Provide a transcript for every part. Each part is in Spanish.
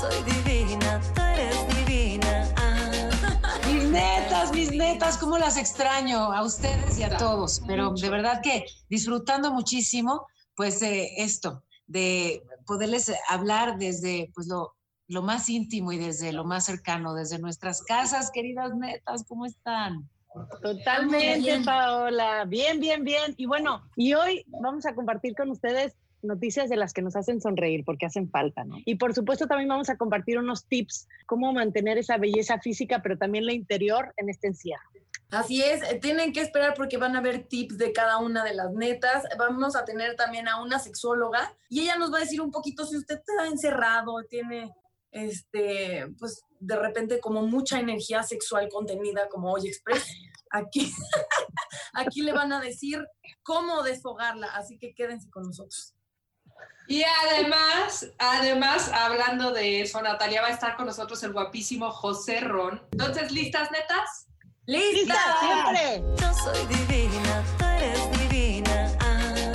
soy divina, tú eres divina. Ah. Mis netas, mis netas, cómo las extraño a ustedes y a todos. Pero de verdad que disfrutando muchísimo, pues eh, esto, de poderles hablar desde pues lo, lo más íntimo y desde lo más cercano, desde nuestras casas, queridas netas, ¿cómo están? Totalmente, Paola. Bien, bien, bien. Y bueno, y hoy vamos a compartir con ustedes noticias de las que nos hacen sonreír porque hacen falta, ¿no? Y por supuesto también vamos a compartir unos tips, cómo mantener esa belleza física, pero también la interior en este encierro. Así es, eh, tienen que esperar porque van a ver tips de cada una de las netas. Vamos a tener también a una sexóloga y ella nos va a decir un poquito si usted está encerrado, tiene este, pues de repente como mucha energía sexual contenida como hoy Express. Aquí, aquí le van a decir cómo desfogarla, así que quédense con nosotros. Y además, además, hablando de eso, Natalia va a estar con nosotros el guapísimo José Ron. Entonces, ¿listas, netas? ¡Lista! siempre! Yo soy divina, tú eres divina. Ah,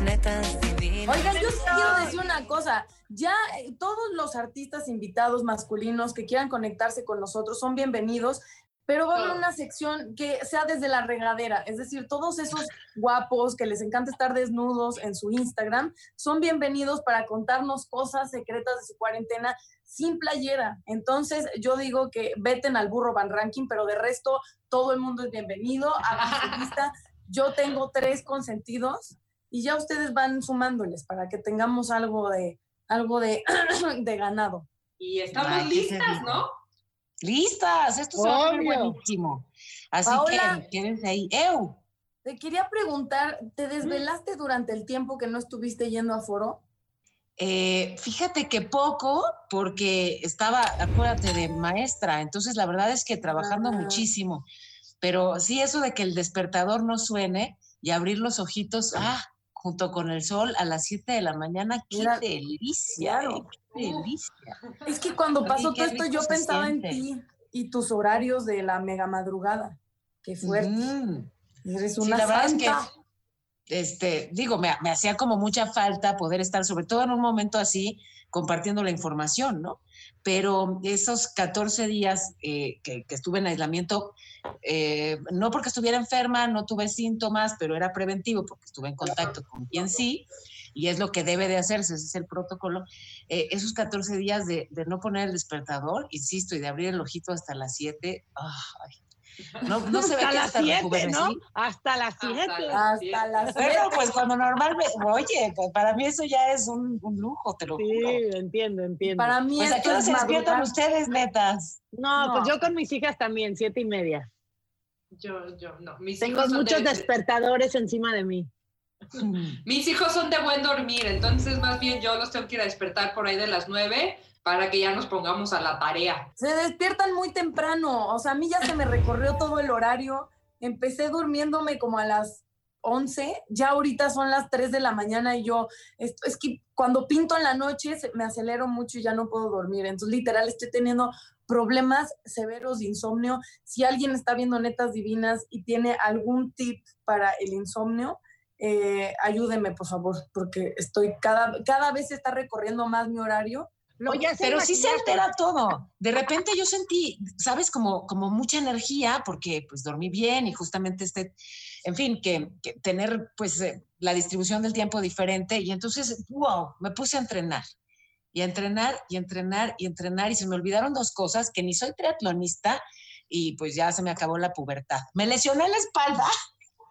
netas divinas. Oigan, yo quiero decir una cosa. Ya eh, todos los artistas invitados masculinos que quieran conectarse con nosotros son bienvenidos, pero va a haber una sección que sea desde la regadera. Es decir, todos esos guapos que les encanta estar desnudos en su Instagram son bienvenidos para contarnos cosas secretas de su cuarentena sin playera. Entonces, yo digo que veten al burro Van Ranking, pero de resto, todo el mundo es bienvenido. Hagan su lista. Yo tengo tres consentidos y ya ustedes van sumándoles para que tengamos algo de algo de, de ganado. Y estamos Ay, listas. ¿no? Listas, esto se va a poner Obvio. buenísimo. Así Paola. que quédense ahí. ¡Eu! Te quería preguntar, ¿te desvelaste durante el tiempo que no estuviste yendo a foro? Eh, fíjate que poco, porque estaba, acuérdate, de maestra, entonces la verdad es que trabajando Ah. muchísimo, pero sí eso de que el despertador no suene y abrir los ojitos, ah, junto con el sol a las 7 de la mañana, qué delicia, claro. eh, qué delicia. Es que cuando pasó todo esto yo pensaba en ti y tus horarios de la mega madrugada. Qué fuerte. Eres Sí, una la verdad es que, santa. Este, digo, me, me hacía como mucha falta poder estar, sobre todo en un momento así, compartiendo la información, ¿no? Pero esos 14 días eh, que, que estuve en aislamiento, eh, no porque estuviera enferma, no tuve síntomas, pero era preventivo porque estuve en contacto con quien sí, y es lo que debe de hacerse, ese es el protocolo. Eh, esos 14 días de, de no poner el despertador, insisto, y de abrir el ojito hasta las 7, ay, no, no se ve Hasta las hasta 7, rejuvenecí. ¿no? Hasta las Hasta 7. las- Hasta las Bueno, pues cuando normalmente, oye, pues para mí eso ya es un, un lujo, te lo Sí, juro. entiendo, entiendo. Para mí Pues a qué esto hora es se despiertan ustedes, netas. no, pues yo con mis hijas también, siete y media. Yo, yo, no. Mis Tengo hijos muchos de- despertadores encima de mí. Mis hijos son de buen dormir, entonces más bien yo los tengo que ir a despertar por ahí de las 9 para que ya nos pongamos a la tarea. Se despiertan muy temprano. O sea, a mí ya se me recorrió todo el horario. Empecé durmiéndome como a las 11. Ya ahorita son las 3 de la mañana y yo, es, es que cuando pinto en la noche me acelero mucho y ya no puedo dormir. Entonces, literal, estoy teniendo problemas severos de insomnio. Si alguien está viendo Netas Divinas y tiene algún tip para el insomnio, eh, ayúdeme, por favor, porque estoy cada, cada vez se está recorriendo más mi horario. No, Pero sí se altera todo. De repente yo sentí, sabes, como, como mucha energía, porque pues dormí bien y justamente este, en fin, que, que tener pues eh, la distribución del tiempo diferente. Y entonces, wow, me puse a entrenar. Y a entrenar y a entrenar y a entrenar. Y se me olvidaron dos cosas, que ni soy triatlonista y pues ya se me acabó la pubertad. Me lesioné la espalda.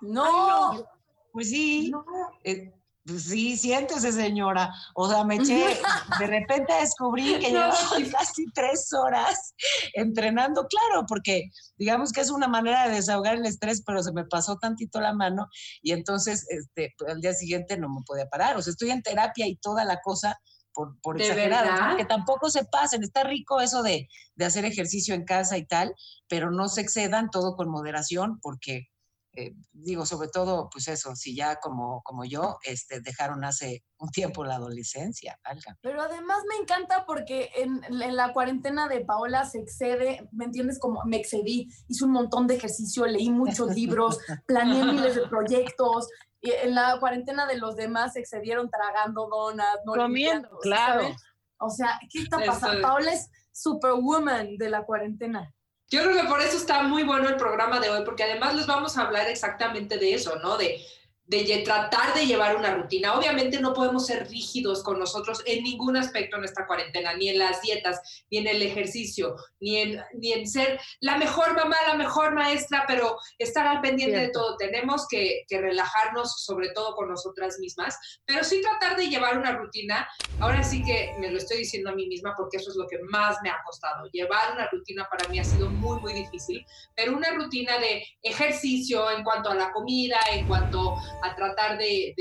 No, Pues sí. no. Eh, pues sí, siéntese, señora. O sea, me eché, de repente descubrí que llevaba casi tres horas entrenando, claro, porque digamos que es una manera de desahogar el estrés, pero se me pasó tantito la mano y entonces este, pues, al día siguiente no me podía parar. O sea, estoy en terapia y toda la cosa por, por ¿De exagerado. verdad? Que tampoco se pasen. Está rico eso de, de hacer ejercicio en casa y tal, pero no se excedan todo con moderación porque eh, digo, sobre todo, pues eso, si ya como, como yo, este, dejaron hace un tiempo la adolescencia, valga. Pero además me encanta porque en, en la cuarentena de Paola se excede, ¿me entiendes? Como me excedí, hice un montón de ejercicio, leí muchos libros, planeé miles de proyectos. Y en la cuarentena de los demás se excedieron tragando donas, no Comiendo, claro. ¿sabes? O sea, ¿qué está pasando? Paola es superwoman de la cuarentena. Yo creo que por eso está muy bueno el programa de hoy, porque además les vamos a hablar exactamente de eso, ¿no? De, de tratar de llevar una rutina. Obviamente no podemos ser rígidos con nosotros en ningún aspecto en esta cuarentena, ni en las dietas, ni en el ejercicio, ni en, ni en ser la mejor mamá, la mejor maestra, pero estar al pendiente de todo. Tenemos que, que relajarnos, sobre todo con nosotras mismas, pero sí tratar de llevar una rutina. Ahora sí que me lo estoy diciendo a mí misma porque eso es lo que más me ha costado. Llevar una rutina para mí ha sido muy, muy difícil, pero una rutina de ejercicio en cuanto a la comida, en cuanto a tratar de,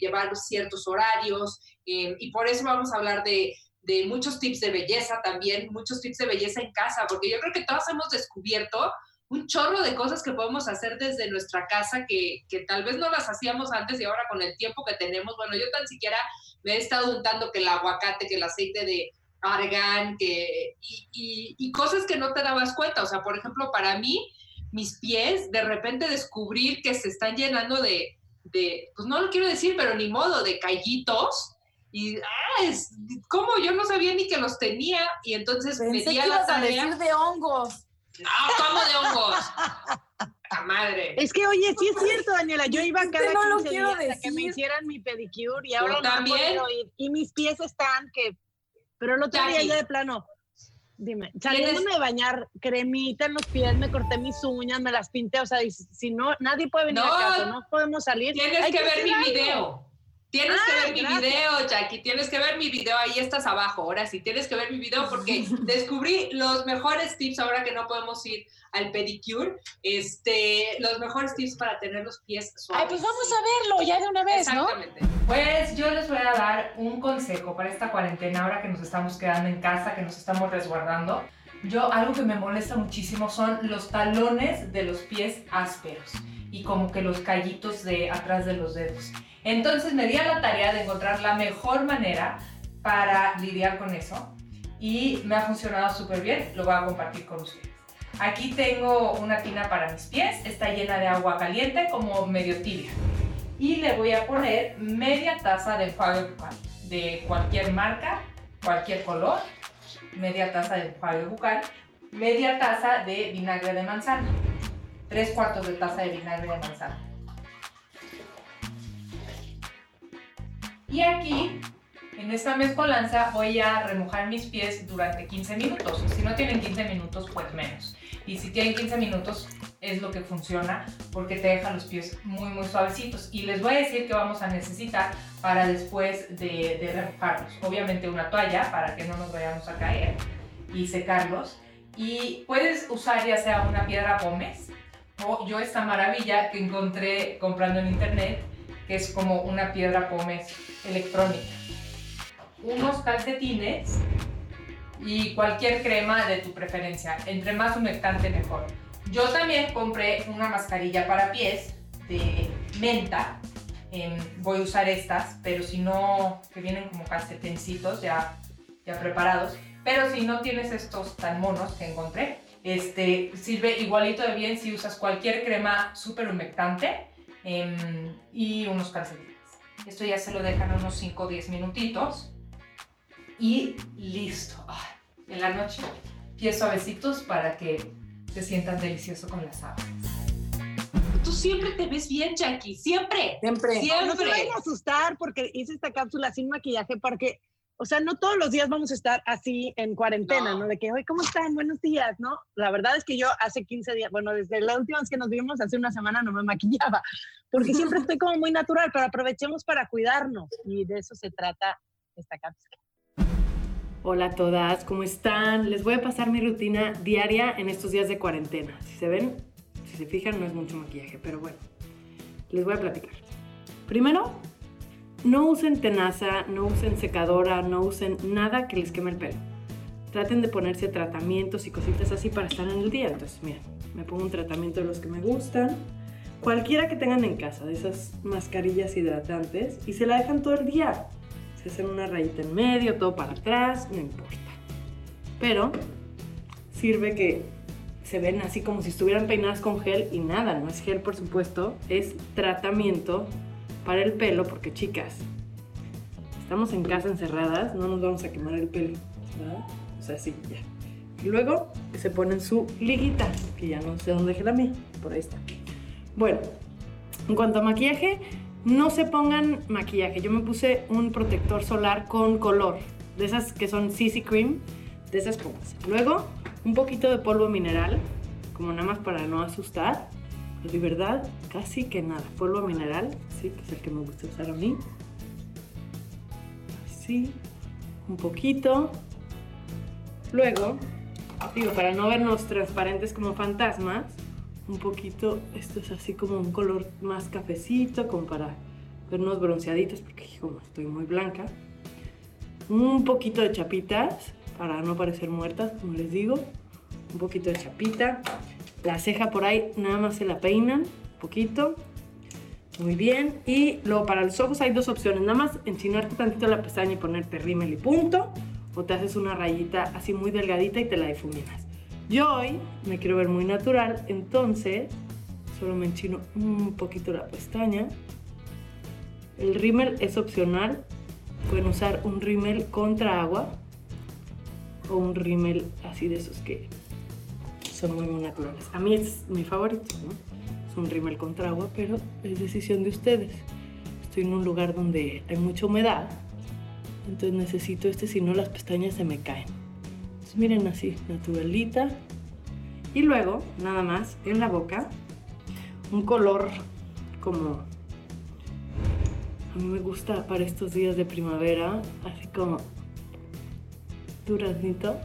llevar ciertos horarios, eh, y por eso vamos a hablar de, muchos tips de belleza también, muchos tips de belleza en casa, porque yo creo que todos hemos descubierto un chorro de cosas que podemos hacer desde nuestra casa que, tal vez no las hacíamos antes y ahora con el tiempo que tenemos, bueno, yo tan siquiera me he estado untando que el aguacate, que el aceite de argán, que, y, y- y cosas que no te dabas cuenta, o sea, por ejemplo, para mí, mis pies, de repente descubrir que se están llenando de, de pues no lo quiero decir, pero ni modo, de callitos, y, ah, es, ¿cómo? Yo no sabía ni que los tenía, y entonces me Pensé di que a la ibas a tarea. decir de hongos. No, ¿cómo de hongos? ¡La madre! Es que, oye, sí es cierto, Daniela. Yo iba cada no lo 15 quiero días a que me hicieran mi pedicure y ahora no también. ir. Y mis pies están que... Pero el otro día ya de plano... Dime, saliéndome de bañar, cremita en los pies, me corté mis uñas, me las pinté, o sea, si no, nadie puede venir No. a casa, no podemos salir. Tienes Hay que ver mi algo. video. Tienes Ah, que ver mi gracias. video, Jackie. Tienes que ver mi video. Ahí estás abajo. Ahora sí, tienes que ver mi video porque descubrí los mejores tips ahora que no podemos ir al pedicure. Este, los mejores tips para tener los pies suaves. Ay, pues vamos a verlo ya de una vez, ¿no? Exactamente. Pues yo les voy a dar un consejo para esta cuarentena, ahora que nos estamos quedando en casa, que nos estamos resguardando. Yo, algo que me molesta muchísimo son los talones de los pies ásperos y como que los callitos de atrás de los dedos. Entonces me di a la tarea de encontrar la mejor manera para lidiar con eso y me ha funcionado súper bien, lo voy a compartir con ustedes. Aquí tengo una tina para mis pies, está llena de agua caliente como medio tibia y le voy a poner media taza de enjuague bucal de cualquier marca, cualquier color, media taza de enjuague bucal, media taza de vinagre de manzana, tres cuartos de taza de vinagre de manzana. Y aquí, en esta mezcolanza, voy a remojar mis pies durante 15 minutos. Si no tienen 15 minutos, pues menos. Y si tienen 15 minutos, es lo que funciona porque te deja los pies muy muy suavecitos y les voy a decir que vamos a necesitar para después de, de remojarlos obviamente una toalla para que no nos vayamos a caer y secarlos y puedes usar ya sea una piedra pómez yo esta maravilla que encontré comprando en internet que es como una piedra pómez electrónica unos calcetines y cualquier crema de tu preferencia entre más humectante mejor yo también compré una mascarilla para pies de menta. Em, voy a usar estas, pero si no, que vienen como calcetincitos ya, ya preparados. Pero si no tienes estos tan monos que encontré, este, sirve igualito de bien si usas cualquier crema súper humectante em, y unos calcetines. Esto ya se lo dejan unos 5 o 10 minutitos y listo. Ay, en la noche, pies suavecitos para que se sientan delicioso con las sábanas. Tú siempre te ves bien, Jackie. Siempre. Siempre. Siempre. No se vayan a asustar porque hice esta cápsula sin maquillaje porque, o sea, no todos los días vamos a estar así en cuarentena, No. ¿no? De que, hoy, ¿cómo están? Buenos días, ¿no? La verdad es que yo hace 15 días, bueno, desde la última vez que nos vimos, hace una semana no me maquillaba, porque siempre estoy como muy natural, pero aprovechemos para cuidarnos y de eso se trata esta cápsula. Hola a todas, ¿cómo están? Les voy a pasar mi rutina diaria en estos días de cuarentena. Si se ven, si se fijan, no es mucho maquillaje, pero bueno, les voy a platicar. Primero, no usen tenaza, no usen secadora, no usen nada que les queme el pelo. Traten de ponerse tratamientos y cositas así para estar en el día. Entonces, miren, me pongo un tratamiento de los que me gustan, cualquiera que tengan en casa, de esas mascarillas hidratantes, y se la dejan todo el día se hacen una rayita en medio, todo para atrás, no importa. Pero sirve que se ven así como si estuvieran peinadas con gel y nada, no es gel por supuesto, es tratamiento para el pelo porque chicas, estamos en casa encerradas, no nos vamos a quemar el pelo, ¿verdad? O sea, sí, ya. Y luego se ponen su liguita, que ya no sé dónde dejé la mía, por ahí está. Bueno, en cuanto a maquillaje, no se pongan maquillaje. Yo me puse un protector solar con color, de esas que son CC Cream, de esas pónganse. Luego, un poquito de polvo mineral, como nada más para no asustar. De verdad, casi que nada. Polvo mineral, sí, que es el que me gusta usar a mí. Así, un poquito. Luego, digo, para no vernos transparentes como fantasmas, un poquito, esto es así como un color más cafecito, como para vernos bronceaditos, porque como estoy muy blanca. Un poquito de chapitas, para no parecer muertas, como les digo. Un poquito de chapita. La ceja por ahí nada más se la peinan, un poquito. Muy bien. Y luego para los ojos hay dos opciones. Nada más enchinarte tantito la pestaña y ponerte rímel y punto. O te haces una rayita así muy delgadita y te la difuminas. Yo hoy me quiero ver muy natural, entonces solo me enchino un poquito la pestaña. El rímel es opcional. Pueden usar un rímel contra agua o un rímel así de esos que son muy, muy naturales. A mí es mi favorito, ¿no? Es un rímel contra agua, pero es decisión de ustedes. Estoy en un lugar donde hay mucha humedad, entonces necesito este, si no las pestañas se me caen. Entonces miren así, naturalita. Y luego, nada más, en la boca, un color como... A mí me gusta para estos días de primavera, así como duraznito.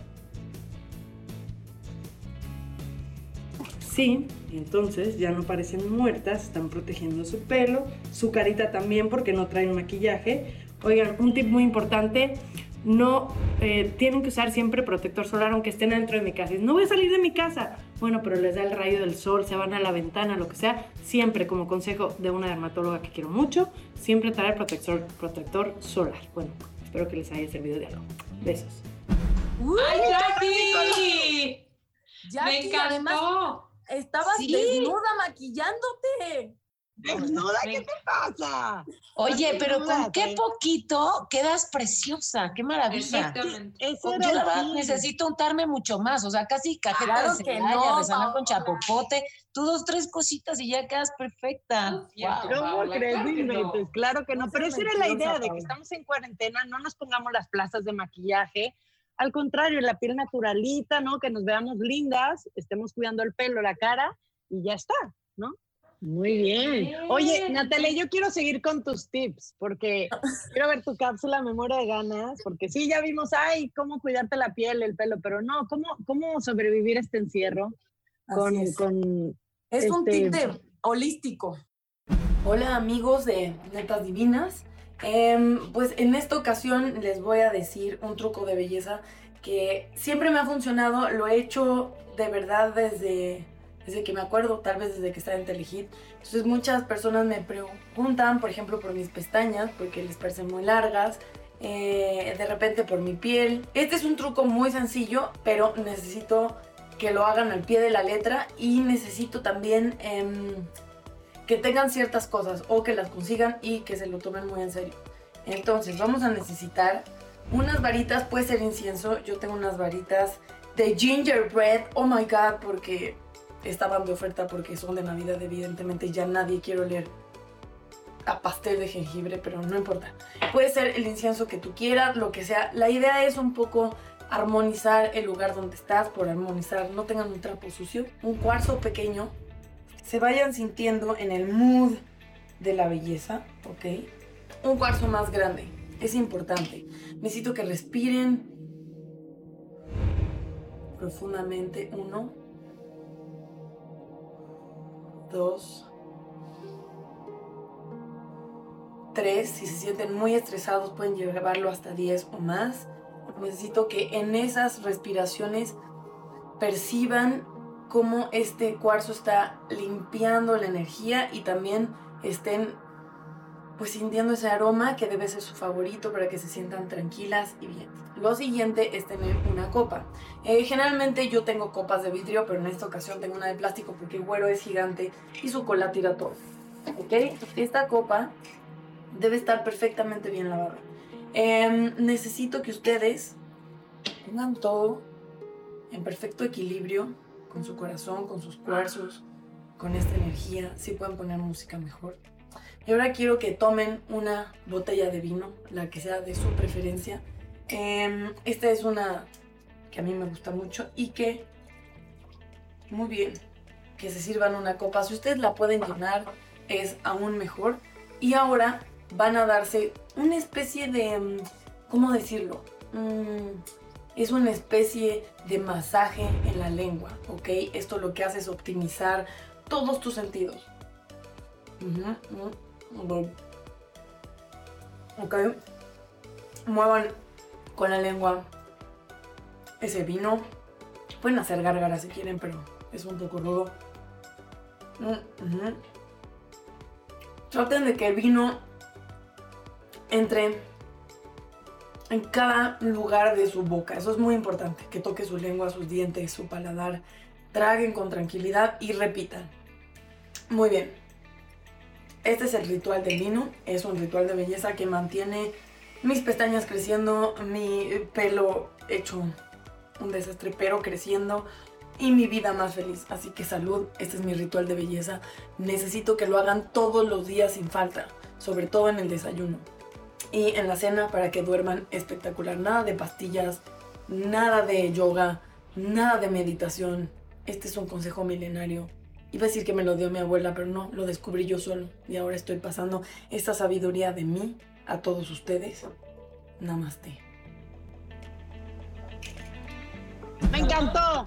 Sí, entonces ya no parecen muertas, están protegiendo su pelo, su carita también porque no traen maquillaje. Oigan, un tip muy importante, no eh, tienen que usar siempre protector solar aunque estén dentro de mi casa. No voy a salir de mi casa. Bueno, pero les da el rayo del sol, se van a la ventana, lo que sea. Siempre, como consejo de una dermatóloga que quiero mucho, siempre traer protector, protector solar. Bueno, espero que les haya servido de algo. Besos. ¡Ay, Jackie! Jackie, ¡Me además, encantó! Estabas Sí. desnuda maquillándote. Desnuda, ¿qué te pasa? Oye, pero con qué poquito quedas preciosa, qué maravilla. Exactamente. Yo la verdad necesito untarme mucho más, o sea, casi cajeta Claro de que no, resanar con chapopote, tú dos, tres cositas y ya quedas perfecta. ¿Cómo Paola, crees? claro que no. pues claro que no. No Pero esa era la idea de que estamos en cuarentena, no nos pongamos las plazas de maquillaje. Al contrario, la piel naturalita, ¿no? Que nos veamos lindas, estemos cuidando el pelo, la cara y ya está, ¿no? Muy bien. Oye, Natalia, yo quiero seguir con tus tips porque quiero ver tu cápsula Memoria de Ganas, porque sí, ya vimos, ay, cómo cuidarte la piel, el pelo, pero no, ¿cómo, cómo sobrevivir este encierro con, Así es. con Es un Este- tip de holístico. Hola amigos de Netas Divinas. Em, pues en esta ocasión les voy a decir un truco de belleza que siempre me ha funcionado. Lo he hecho de verdad desde, desde que me acuerdo, tal vez desde que estaba en Telehit. Entonces muchas personas me preguntan, por ejemplo, por mis pestañas, porque les parecen muy largas. eh, de repente por mi piel. Este es un truco muy sencillo, pero necesito que lo hagan al pie de la letra y necesito también em, que tengan ciertas cosas o que las consigan y que se lo tomen muy en serio. Entonces vamos a necesitar unas varitas, puede ser incienso, yo tengo unas varitas de gingerbread, oh my god, porque estaban de oferta porque son de Navidad, evidentemente ya nadie quiere oler a pastel de jengibre, pero no importa. Puede ser el incienso que tú quieras, lo que sea. La idea es un poco armonizar el lugar donde estás, por armonizar, no tengan un trapo sucio, un cuarzo pequeño, se vayan sintiendo en el mood de la belleza, ¿ok? Un cuarzo más grande, es importante. Necesito que respiren profundamente. Uno, dos, tres. Si se sienten muy estresados pueden llevarlo hasta 10 o más. Necesito que en esas respiraciones perciban cómo este cuarzo está limpiando la energía y también estén pues sintiendo ese aroma que debe ser su favorito para que se sientan tranquilas y bien. Lo siguiente es tener una copa. Eh, generalmente yo tengo copas de vidrio, pero en esta ocasión tengo una de plástico porque el güero es gigante y su cola tira todo. ¿Ok? Esta copa debe estar perfectamente bien lavada. Em, necesito que ustedes pongan todo en perfecto equilibrio con su corazón, con sus cuarzos, con esta energía. Si pueden poner música mejor. Y ahora quiero que tomen una botella de vino, la que sea de su preferencia. Em, esta es una que a mí me gusta mucho y que, muy bien, que se sirvan una copa. Si ustedes la pueden llenar, es aún mejor. Y ahora van a darse una especie de, mm, ¿cómo decirlo? Mm, es una especie de masaje en la lengua, ¿ok? Esto lo que hace es optimizar todos tus sentidos. Ok. Muevan con la lengua ese vino. Pueden hacer gárgaras si quieren, pero es un poco rudo. Traten de que el vino entre en cada lugar de su boca. Eso es muy importante, que toque su lengua, sus dientes, su paladar. Traguen con tranquilidad y repitan. Muy bien. Este es el ritual del vino. Es un ritual de belleza que mantiene mis pestañas creciendo, mi pelo hecho un desastre, pero creciendo y mi vida más feliz. Así que salud, este es mi ritual de belleza. Necesito que lo hagan todos los días sin falta, sobre todo en el desayuno y en la cena para que duerman espectacular. Nada de pastillas, nada de yoga, nada de meditación. Este es un consejo milenario. Iba a decir que me lo dio mi abuela, pero no, lo descubrí yo solo. Y ahora estoy pasando esta sabiduría de mí a todos ustedes. Namaste. Me encantó.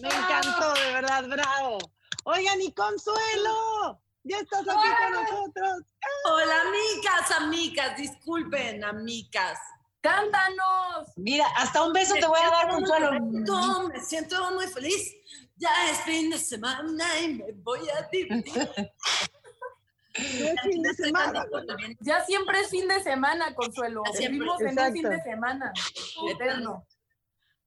Me encantó, de verdad, bravo. Oigan, y Consuelo, ya estás aquí con nosotros. Hola, amigas, amigas, disculpen, amigas. ¡Cántanos! Mira, hasta un beso te voy a dar, Consuelo. Me siento muy feliz. Ya es fin de semana y me voy a divertir. Es fin de semana. Ya siempre es fin de semana, Consuelo. Ya siempre. Vivimos en un fin de semana. Eterno.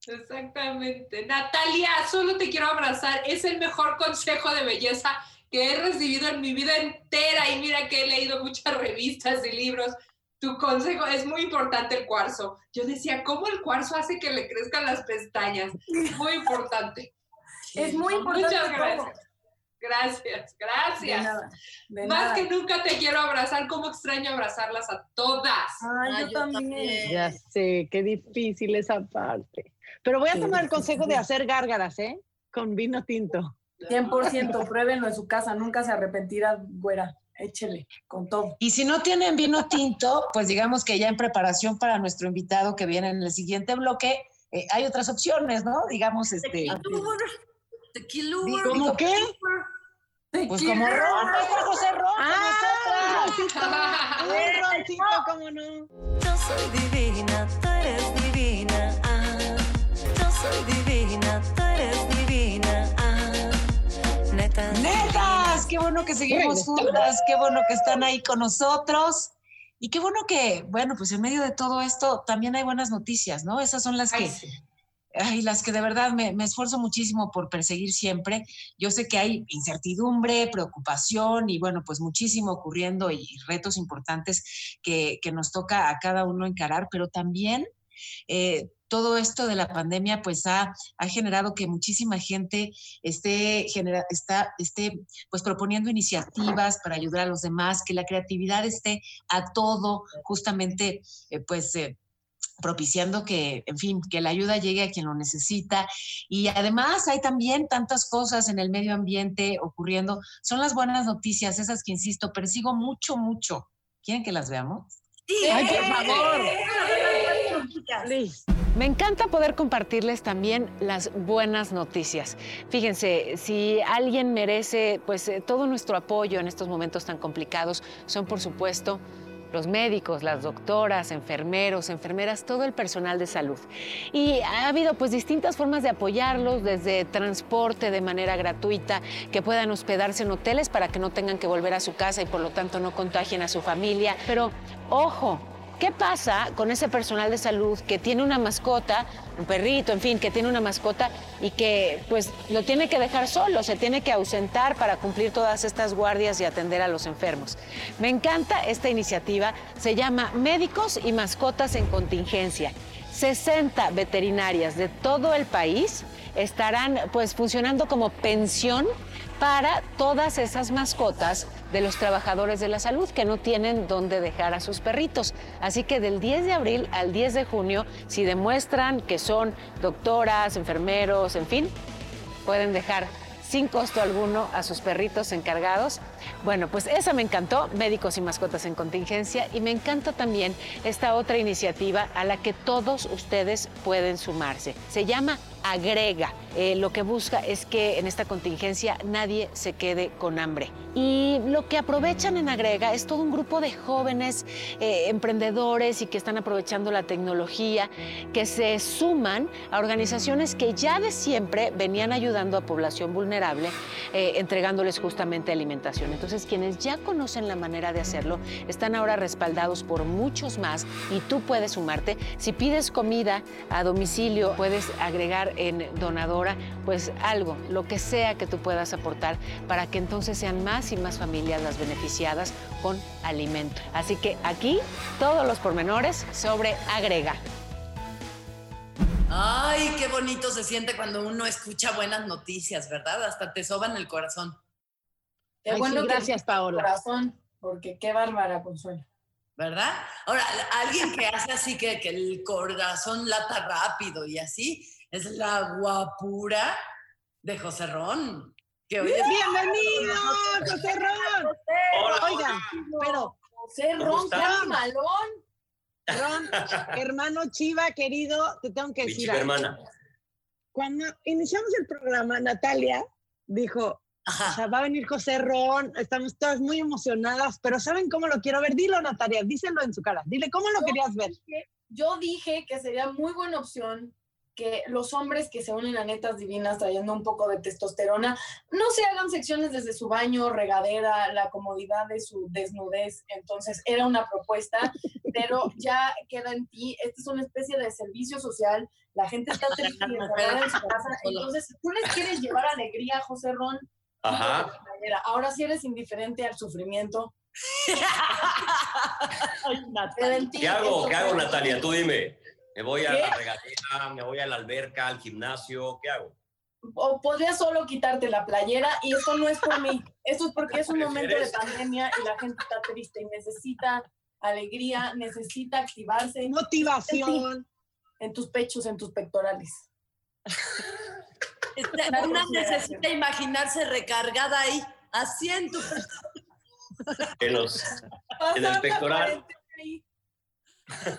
Exactamente. Natalia, solo te quiero abrazar. Es el mejor consejo de belleza que he recibido en mi vida entera. Y mira que he leído muchas revistas y libros. Tu consejo es muy importante el cuarzo. Yo decía, ¿cómo el cuarzo hace que le crezcan las pestañas? Muy importante. Es muy importante. Muchas gracias. Gracias, De gracias. nada. De Más nada. que nunca te quiero abrazar. ¿Cómo extraño abrazarlas a todas? Ay, Ah, yo, también. Ya sé, qué difícil esa parte. Pero voy a tomar el consejo de hacer gárgaras, ¿eh? Con vino tinto. 100%, pruébenlo en su casa, nunca se arrepentirá, güera. Échele, con todo. Y si no tienen vino tinto, pues digamos que ya en preparación para nuestro invitado que viene en el siguiente bloque, eh, hay otras opciones, ¿no? Digamos, este, Tequilur, ¿Cómo qué? pues como ron, nuestro José Ron, ¡Ah! Un roncito, cómo no. Yo soy divina, tú eres divina. Ah, yo soy divina, tú eres divina. Ah, neta. Netas, qué bueno que seguimos juntas, qué bueno que están ahí con nosotros. Y qué bueno que, bueno, pues en medio de todo esto también hay buenas noticias, ¿no? Esas son las que, Ay, sí. ay, las que de verdad me, me esfuerzo muchísimo por perseguir siempre. Yo sé que hay incertidumbre, preocupación y bueno, pues muchísimo ocurriendo y, y retos importantes que, que nos toca a cada uno encarar, pero también eh, todo esto de la pandemia pues ha, ha generado que muchísima gente esté, genera, está, esté pues proponiendo iniciativas para ayudar a los demás, que la creatividad esté a todo, justamente eh, pues eh, propiciando que, en fin, que la ayuda llegue a quien lo necesita. Y además hay también tantas cosas en el medio ambiente ocurriendo. Son las buenas noticias, esas que, insisto, persigo mucho, mucho. ¿Quieren que las veamos? Sí. Ay, por favor. Amigas. Liz. Me encanta poder compartirles también las buenas noticias. Fíjense, si alguien merece pues eh, todo nuestro apoyo en estos momentos tan complicados, son por supuesto los médicos, las doctoras, enfermeros, enfermeras, todo el personal de salud. Y ha habido pues distintas formas de apoyarlos, desde transporte de manera gratuita, que puedan hospedarse en hoteles para que no tengan que volver a su casa y por lo tanto no contagien a su familia. Pero ojo, ¿Qué pasa con ese personal de salud que tiene una mascota, un perrito, en fin, que tiene una mascota y que pues lo tiene que dejar solo, se tiene que ausentar para cumplir todas estas guardias y atender a los enfermos? Me encanta esta iniciativa, se llama Médicos y Mascotas en Contingencia. 60 veterinarias de todo el país estarán pues funcionando como pensión para todas esas mascotas de los trabajadores de la salud que no tienen dónde dejar a sus perritos. Así que del 10 de abril al 10 de junio, si demuestran que son doctoras, enfermeros, en fin, pueden dejar sin costo alguno a sus perritos encargados. Bueno, pues esa me encantó, Médicos y Mascotas en Contingencia, y me encanta también esta otra iniciativa a la que todos ustedes pueden sumarse. Se llama agrega. Eh, lo que busca es que en esta contingencia nadie se quede con hambre. Y lo que aprovechan en Agrega es todo un grupo de jóvenes eh, emprendedores y que están aprovechando la tecnología, que se suman a organizaciones que ya de siempre venían ayudando a población vulnerable, eh, entregándoles justamente alimentación. Entonces, quienes ya conocen la manera de hacerlo, están ahora respaldados por muchos más y tú puedes sumarte. Si pides comida a domicilio, puedes agregar en donadora, pues algo, lo que sea que tú puedas aportar para que entonces sean más y más familias las beneficiadas con alimento. Así que aquí todos los pormenores sobre agrega. Ay, qué bonito se siente cuando uno escucha buenas noticias, ¿verdad? Hasta te soban el corazón. Qué Ay, bueno sí, que gracias, Paola. Corazón, porque qué bárbara, Consuelo. ¿verdad? Ahora, alguien que hace así que, que el corazón lata rápido y así, es la guapura de José Ron. Que hoy es- ¡Bienvenido, José Ron! Hola, Oigan, pero José ¿Cómo Ron, malón. Ron, hermano Chiva, querido, te tengo que Mi decir algo. hermana. Cuando iniciamos el programa, Natalia dijo, o Ajá. sea, va a venir José Ron, estamos todas muy emocionadas, pero ¿saben cómo lo quiero ver? Dilo, Natalia, díselo en su cara. Dile, ¿cómo lo Yo querías ver? dije- Yo dije que sería muy buena opción que los hombres que se unen a netas divinas trayendo un poco de testosterona no se hagan secciones desde su baño, regadera, la comodidad de su desnudez. Entonces era una propuesta, pero ya queda en ti. Esta es una especie de servicio social. La gente está triste en su casa. Entonces, si tú les quieres llevar alegría, José Ron, Ajá. ahora si eres indiferente al sufrimiento. ¿Qué hago? ¿Qué hago, Natalia? Tú dime. ¿Me voy a ¿Qué? la regadera? ¿Me voy a la alberca, al gimnasio? ¿Qué hago? o podría solo quitarte la playera y esto no es por mí, esto es porque es un momento de pandemia y la gente está triste y necesita alegría, necesita activarse Motivación. en tus pechos, en tus pectorales. Una necesita imaginarse recargada ahí, así en tu... En, los, en el pectoral.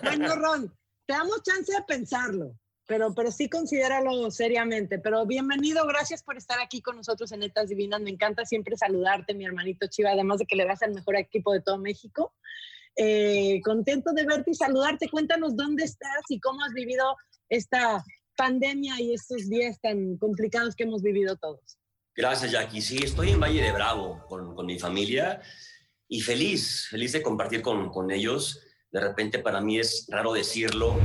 Bueno, Ron, te damos chance de pensarlo, pero, pero sí considéralo seriamente. Pero bienvenido, gracias por estar aquí con nosotros en Netas Divinas. Me encanta siempre saludarte, mi hermanito Chiva, además de que le vas al mejor equipo de todo México. Eh, contento de verte y saludarte. Cuéntanos dónde estás y cómo has vivido esta pandemia y estos días tan complicados que hemos vivido todos. Gracias, Jackie. Sí, estoy en Valle de Bravo con, con mi familia y feliz, feliz de compartir con, con ellos. De repente para mí es raro decirlo,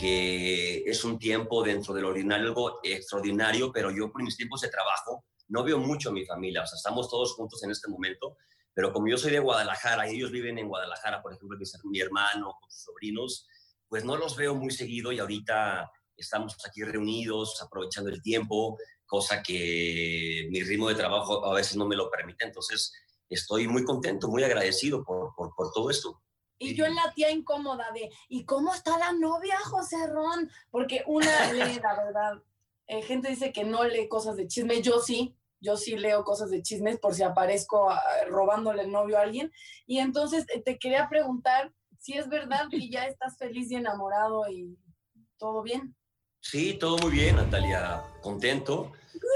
que es un tiempo dentro del ordinario, algo extraordinario, pero yo por mis tiempos de trabajo no veo mucho a mi familia. O sea, estamos todos juntos en este momento, pero como yo soy de Guadalajara y ellos viven en Guadalajara, por ejemplo, mi, hermano con sus sobrinos, pues no los veo muy seguido y ahorita estamos aquí reunidos, aprovechando el tiempo, cosa que mi ritmo de trabajo a veces no me lo permite. Entonces, estoy muy contento, muy agradecido por todo esto. Y yo en la tía incómoda de, ¿y cómo está la novia, José Ron? Porque una lee, la verdad, eh, gente dice que no lee cosas de chisme, yo sí, yo sí leo cosas de chismes por si aparezco ah, robándole el novio a alguien. Y entonces eh, te quería preguntar si es verdad que ya estás feliz y enamorado y todo bien. Sí, todo muy bien, Natalia, contento.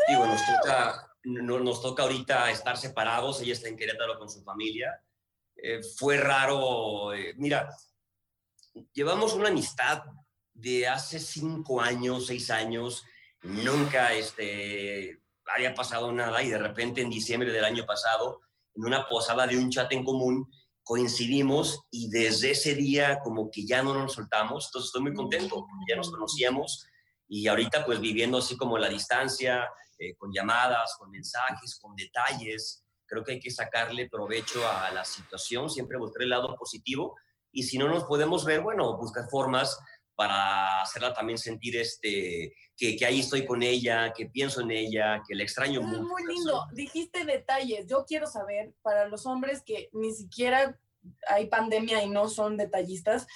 Digo, nos toca, no- nos toca ahorita estar separados, ella está en Querétaro con su familia. Eh, fue raro, eh, mira, llevamos una amistad de hace cinco años, seis años, nunca este, había pasado nada y de repente en diciembre del año pasado, en una posada de un chat en común, coincidimos y desde ese día como que ya no nos soltamos, entonces estoy muy contento, ya nos conocíamos y ahorita pues viviendo así como la distancia, eh, con llamadas, con mensajes, con detalles, creo que hay que sacarle provecho a la situación, siempre buscar el lado positivo y si no nos podemos ver, bueno, buscar formas para hacerla también sentir este, que, que ahí estoy con ella, que pienso en ella, que la extraño Es mucho. muy lindo. Dijiste detalles. Yo quiero saber, para los hombres que ni siquiera hay pandemia y no son detallistas,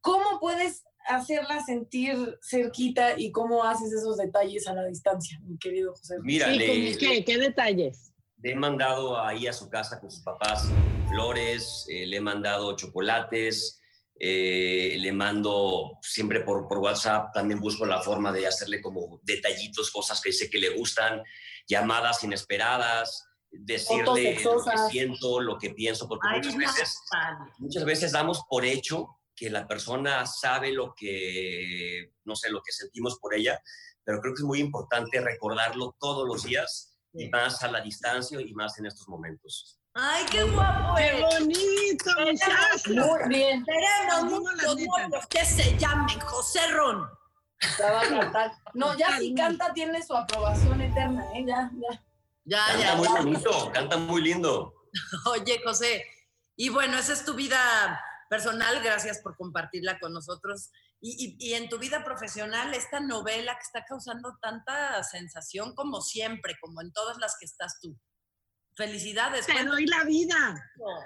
¿cómo puedes hacerla sentir cerquita y cómo haces esos detalles a la distancia, mi querido José? Mira, Sí, le- ¿cómo ¿qué? ¿Qué detalles? Le he mandado ahí a su casa con sus papás flores, eh, le he mandado chocolates, eh, le mando siempre por, por WhatsApp, también busco la forma de hacerle como detallitos, cosas que sé que le gustan, llamadas inesperadas, decirle lo que siento, lo que pienso, porque Ay, muchas veces, muchas veces damos por hecho que la persona sabe lo que, no sé, lo que sentimos por ella, pero creo que es muy importante recordarlo todos los días y más a la distancia y más en estos momentos. Ay, qué guapo ¡Qué bonito, muchacho! Muy bien. La muchos novios que se llamen José Ron. No, ya si canta tiene su aprobación eterna, ¿eh? Ya, ya. Ya, Canta ya. muy bonito, canta muy lindo. Oye, José, y bueno, esa es tu vida personal, gracias por compartirla con nosotros. Y, y- y en tu vida profesional, esta novela que está causando tanta sensación como siempre, como en todas las que estás tú. Felicidades. Te doy la vida.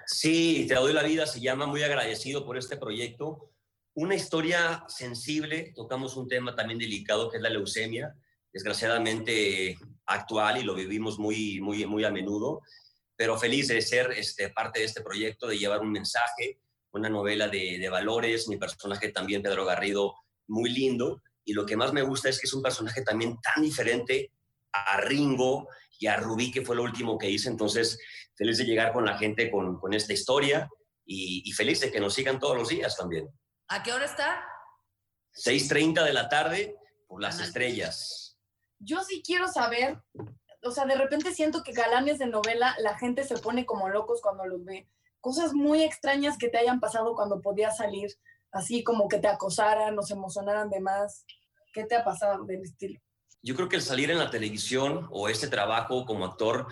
Sí, te doy la vida, se llama Muy agradecido por este proyecto. Una historia sensible, tocamos un tema también delicado que es la leucemia, desgraciadamente actual y lo vivimos muy, muy, muy a menudo, pero feliz de ser este, parte de este proyecto, de llevar un mensaje, una novela de, de valores, mi personaje también, Pedro Garrido, muy lindo, y lo que más me gusta es que es un personaje también tan diferente a Ringo y a Rubí, que fue lo último que hice, entonces feliz de llegar con la gente con, con esta historia y, y feliz de que nos sigan todos los días también. ¿A qué hora está? 6.30 de la tarde por las estrellas. Yo sí quiero saber, o sea, de repente siento que galanes de novela, la gente se pone como locos cuando los ve. Cosas muy extrañas que te hayan pasado cuando podías salir, así como que te acosaran se emocionaran de más. ¿Qué te ha pasado del estilo? Yo creo que el salir en la televisión o este trabajo como actor,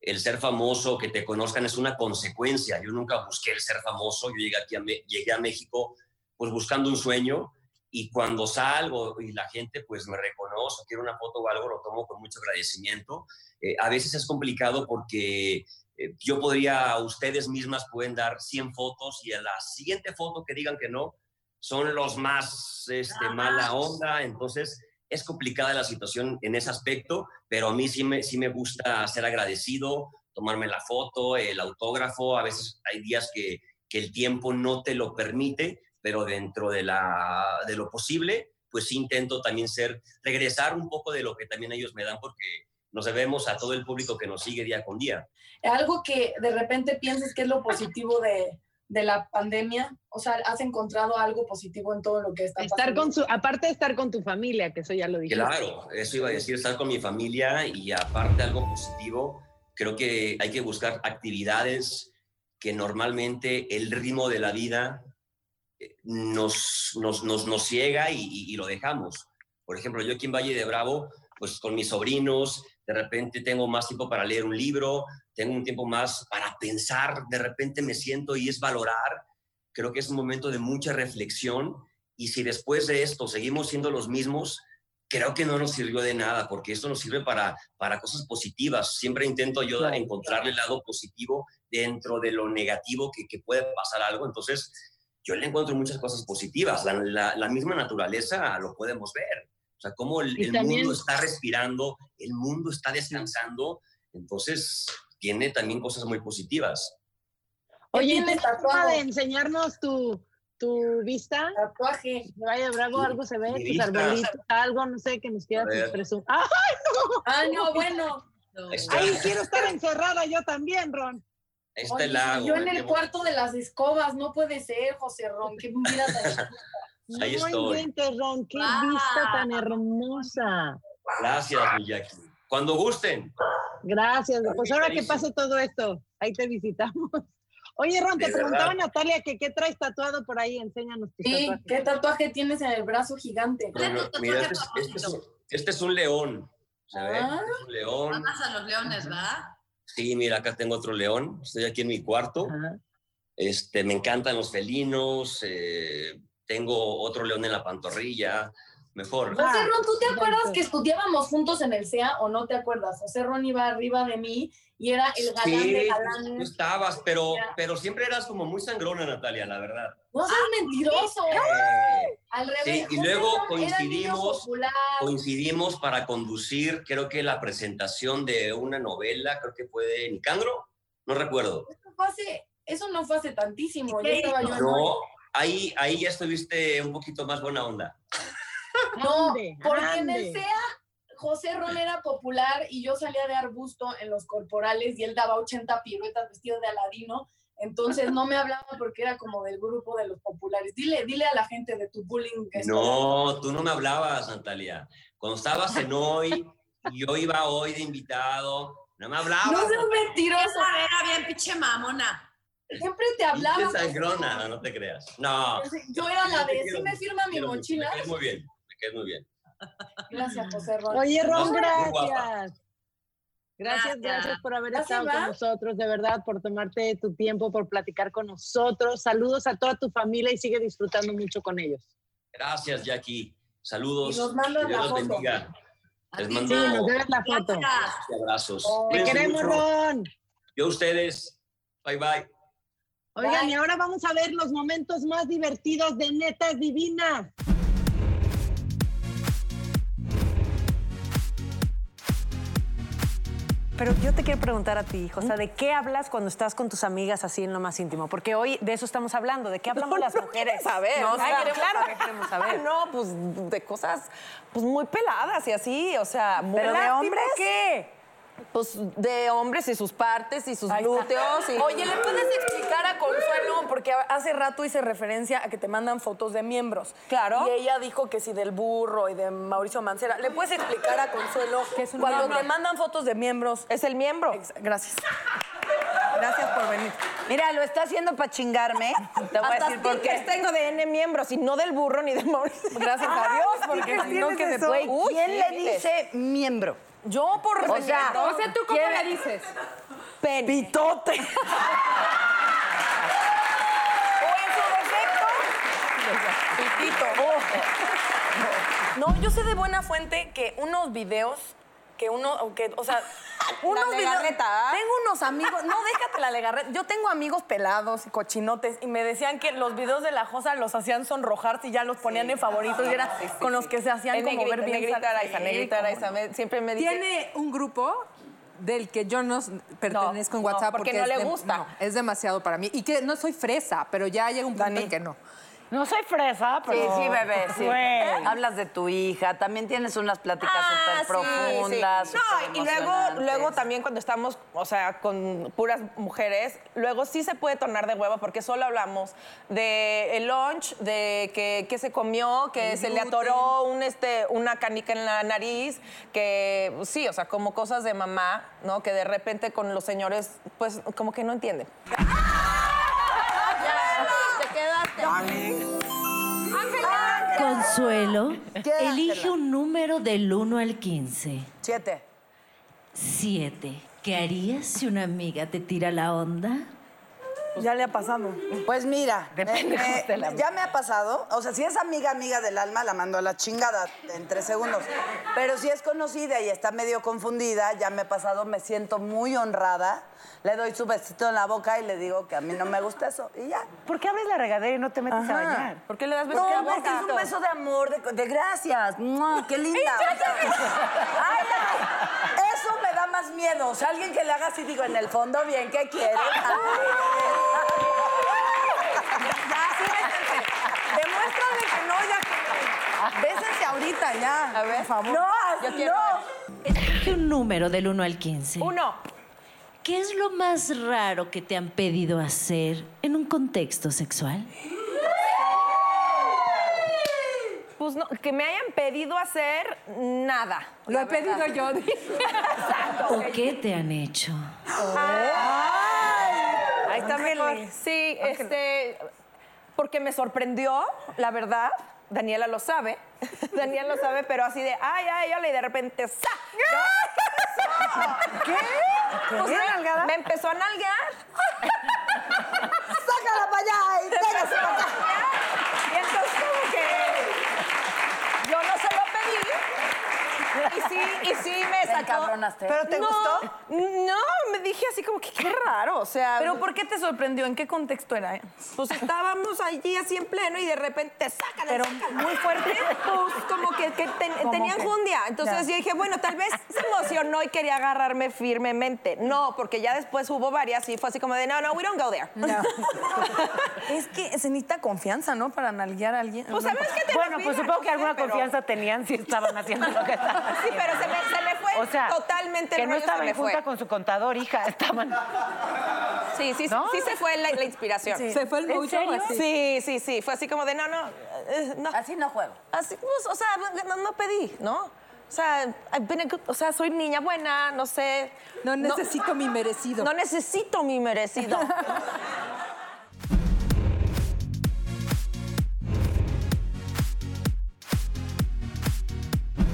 el ser famoso, que te conozcan es una consecuencia. Yo nunca busqué el ser famoso, yo llegué aquí a, llegué a México pues buscando un sueño y cuando salgo y la gente pues me reconoce, quiere una foto o algo, lo tomo con mucho agradecimiento. Eh, a veces es complicado porque eh, yo podría, ustedes mismas pueden dar 100 fotos y a la siguiente foto que digan que no, son los más este, mala onda, entonces es complicada la situación en ese aspecto, pero a mí sí me, sí me gusta ser agradecido, tomarme la foto, el autógrafo, a veces hay días que, que el tiempo no te lo permite, pero dentro de, la, de lo posible, pues intento también ser, regresar un poco de lo que también ellos me dan, porque nos debemos a todo el público que nos sigue día con día. Algo que de repente pienses que es lo positivo de, de la pandemia, o sea, has encontrado algo positivo en todo lo que está Estar pasando. con su, aparte de estar con tu familia, que eso ya lo dije. Claro, eso iba a decir, estar con mi familia y aparte algo positivo, creo que hay que buscar actividades que normalmente el ritmo de la vida eh, nos, nos, nos, nos ciega y, y- y lo dejamos. Por ejemplo, yo aquí en Valle de Bravo, pues con mis sobrinos, de repente tengo más tiempo para leer un libro, tengo un tiempo más para pensar, de repente me siento y es valorar. Creo que es un momento de mucha reflexión y si después de esto seguimos siendo los mismos, creo que no nos sirvió de nada, porque esto nos sirve para, para cosas positivas. Siempre intento yo encontrarle el lado positivo dentro de lo negativo que, que puede pasar algo. Entonces, yo le encuentro muchas cosas positivas. La, la- la misma naturaleza lo podemos ver. O sea, cómo el, Y el también- mundo está respirando, el mundo está descansando. Entonces, tiene también cosas muy positivas. Oye, ¿tienes forma de enseñarnos tu, tu vista? Tatuaje. De Bravo, algo se ve, tus vista. arbolitos, algo, no sé, que nos quieras presumir. ¡Ay, no! Ah, no, bueno. Ahí está, Ay, quiero estar encerrada yo también, Ron. ahí Oye, el lago. yo en qué el cuarto de las escobas, no puede ser, José Ron, qué vida tan Ahí no estoy. inventes, Ron, qué vista tan hermosa. Gracias, mi Jackie. Cuando gusten. Gracias, pues ahora que pase todo esto, ahí te visitamos. Oye, Ron, te De preguntaba verdad. Natalia que qué traes tatuado por ahí. Enséñanos tu Sí, tatuaje. ¿qué tatuaje tienes en el brazo gigante? Bueno, mira, este es, este es- este es un león. ¿Se ve? Ah. Es un león. Amas a los leones, ¿verdad? Sí, mira, acá tengo otro león. Estoy aquí en mi cuarto. Este, me encantan los felinos. eh, tengo otro león en la pantorrilla. Mejor. José Ron, ¿tú te acuerdas que estudiábamos juntos en el CEA o no te acuerdas? José Ron iba arriba de mí y era el galán de Sí, tú estabas, pero, pero siempre eras como muy sangrona, Natalia, la verdad. No seas mentiroso. Eh, Al revés. Sí, y luego coincidimos- coincidimos para conducir, creo que la presentación de una novela, creo que fue de Nicandro, no recuerdo. Eso, fue hace- eso no fue hace tantísimo. ¿Y Yo estaba yo en No, ahí, ahí ya estuviste un poquito más buena onda. No, porque en el. CEA José Ron era popular y yo salía de arbusto en los corporales y él daba 80 piruetas vestido de Aladino. Entonces no me hablaba porque era como del grupo de los populares. Dile, dile a la gente de tu bullying que No, tú no me hablabas, Natalia. Cuando estabas en hoy, y yo iba hoy de invitado, no me hablabas. No seas mentiroso. Esa era bien pinche mamona. Siempre te hablaba. Pinche sangrona, no te creas. No. Yo era la de, quiero me firma mi mochila. Me caes muy bien, me caes muy bien. Gracias, José Ron. Oye, Ron, gracias. Gracias, Gracias. gracias por haber ¿Ya se estado con nosotros, de verdad, por tomarte tu tiempo, por platicar con nosotros. Saludos a toda tu familia y sigue disfrutando mucho con ellos. Gracias, Jackie. Saludos. Y nos mandas que Dios la los foto. bendiga. Les mando Sí, nos debes la foto. Abrazos. Te queremos, mucho. Ron. Yo a ustedes. Bye, bye. Oigan, Bye. y ahora vamos a ver los momentos más divertidos de Netas Divinas. Pero yo te quiero preguntar a ti, José, ¿de qué hablas cuando estás con tus amigas así en lo más íntimo? Porque hoy de eso estamos hablando, ¿de qué hablamos las mujeres? saber. No, o sea, queremos claro. saber, queremos saber. No, pues de cosas pues muy peladas y así, o sea, muy ¿Pero de ¿tipo hombres? qué? Pues de hombres y sus partes y sus Ahí glúteos. Y... Oye, ¿le puedes explicar a Consuelo? Porque hace rato hice referencia a que te mandan fotos de miembros. Claro. Y ella dijo que sí del burro y de Mauricio Mancera. ¿Le puedes explicar a Consuelo ¿Qué es un cuando miembro? te mandan fotos de miembros? Es el miembro. Ex- Gracias. Gracias por venir. Mira, lo está haciendo para chingarme. Te voy a decir por qué. tengo de N miembros y no del burro ni de Mauricio. Gracias a Dios, porque si no que me Uy, ¿quién le dice miembro? Yo por O sea. O sea, ¿tú cómo le dices? Pen. Pitote. o en su defecto. Pitito. No, yo sé de buena fuente que unos videos que uno, o que, o sea, unos legarreta, ¿ah? Tengo unos amigos, no, déjate la legarreta. Yo tengo amigos pelados y cochinotes y me decían que los videos de la Josa los hacían sonrojarse y ya los ponían en favoritos y era con los que se hacían Es como negrita, ver bien. negrita Araiza, negrita Araiza. me- Siempre me dice... Tiene un grupo del que yo no pertenezco en no, WhatsApp porque no es le de- gusta. no, es demasiado para mí. Y que no soy fresa, pero ya llega un punto en que no. No soy fresa, Sí, pero... sí, bebé, sí. Güey. Hablas de tu hija, también tienes unas pláticas Ah, súper sí, profundas. sí. No, y luego, luego también cuando estamos, o sea, con puras mujeres, luego sí se puede tornar de huevo porque solo hablamos de el lunch, de que, que se comió, que El se le atoró un, este, una canica en la nariz, que sí, o sea, como cosas de mamá, ¿no? Que de repente con los señores, pues como que no entienden. Consuelo, elige un número del 1 al 15. Siete. 7. ¿Qué harías si una amiga te tira la onda? Ya le ha pasado. Pues mira, Depende me- esté la ya me ha pasado. O sea, si es amiga, amiga del alma, la mando a la chingada en tres segundos. Pero si es conocida y está medio confundida, ya me ha pasado, me siento muy honrada. Le doy su besito en la boca y le digo que a mí no me gusta eso. Y ya. ¿Por qué abres la regadera y no te metes a bañar? ¿Por qué le das besos No, en la porque es boca? un beso de amor, de, de gracias. ¡Mua! ¡Qué linda! Ay, ay, eso me da más miedo. O sea, alguien que le haga así, digo, en el fondo, bien, ¿qué quieres? Ya, sí, bésense. Demuéstrale que no, ya. Bésense ahorita, ya. A ver, por favor. No, Yo quiero un número del 1 al 15. Uno. ¿Qué es lo más raro que te han pedido hacer en un contexto sexual? Pues no, que me hayan pedido hacer nada. Lo he pedido yo. ¿O qué te han hecho? Ay, Ahí está mejor. Sí, este, porque me sorprendió, la verdad. Daniela lo sabe. Daniela lo sabe, pero así de, ay, ay, ay, y de repente, ¡sa! ¿Qué? ¿Qué? me- ¿Nalgada? me empezó a nalguear. ¡Sácala para allá y pégase para acá! Y entonces como que yo no se lo pedí. Y sí, y sí me ¿Te sacó. ¿Pero te No, gustó? No, me dije así como que qué raro, o sea. ¿Pero por qué te sorprendió? ¿En qué contexto era? Pues estábamos allí así en pleno y de repente sácala, Pero sácala. muy fuerte. Pues como que, que ten- ¿Cómo tenían que? jundia. Entonces Ya. yo dije, bueno, tal vez se emocionó y quería agarrarme firmemente. No, porque ya después hubo varias y fue así como de, no, no, we don't go there. Es que se necesita confianza, ¿no? Para nalguear a alguien. Pues sabes que te Bueno, pues supongo no que alguna pero- confianza tenían si estaban haciendo lo que estaban Sí, pero se me, se me fue O sea, totalmente que el no rollo, se estaba me en junta fue. con su contador, hija. Estaban... Sí, sí, ¿No? sí se fue la, la inspiración. Sí. ¿Se fue el ¿En mucho serio? así? Sí, sí, sí. Fue así como de, no, no, eh, no. Así no juego. Así, pues, o sea, no, no pedí, ¿no? O sea, I've been a good- o sea, soy niña buena, no sé. No necesito mi merecido. No necesito mi merecido.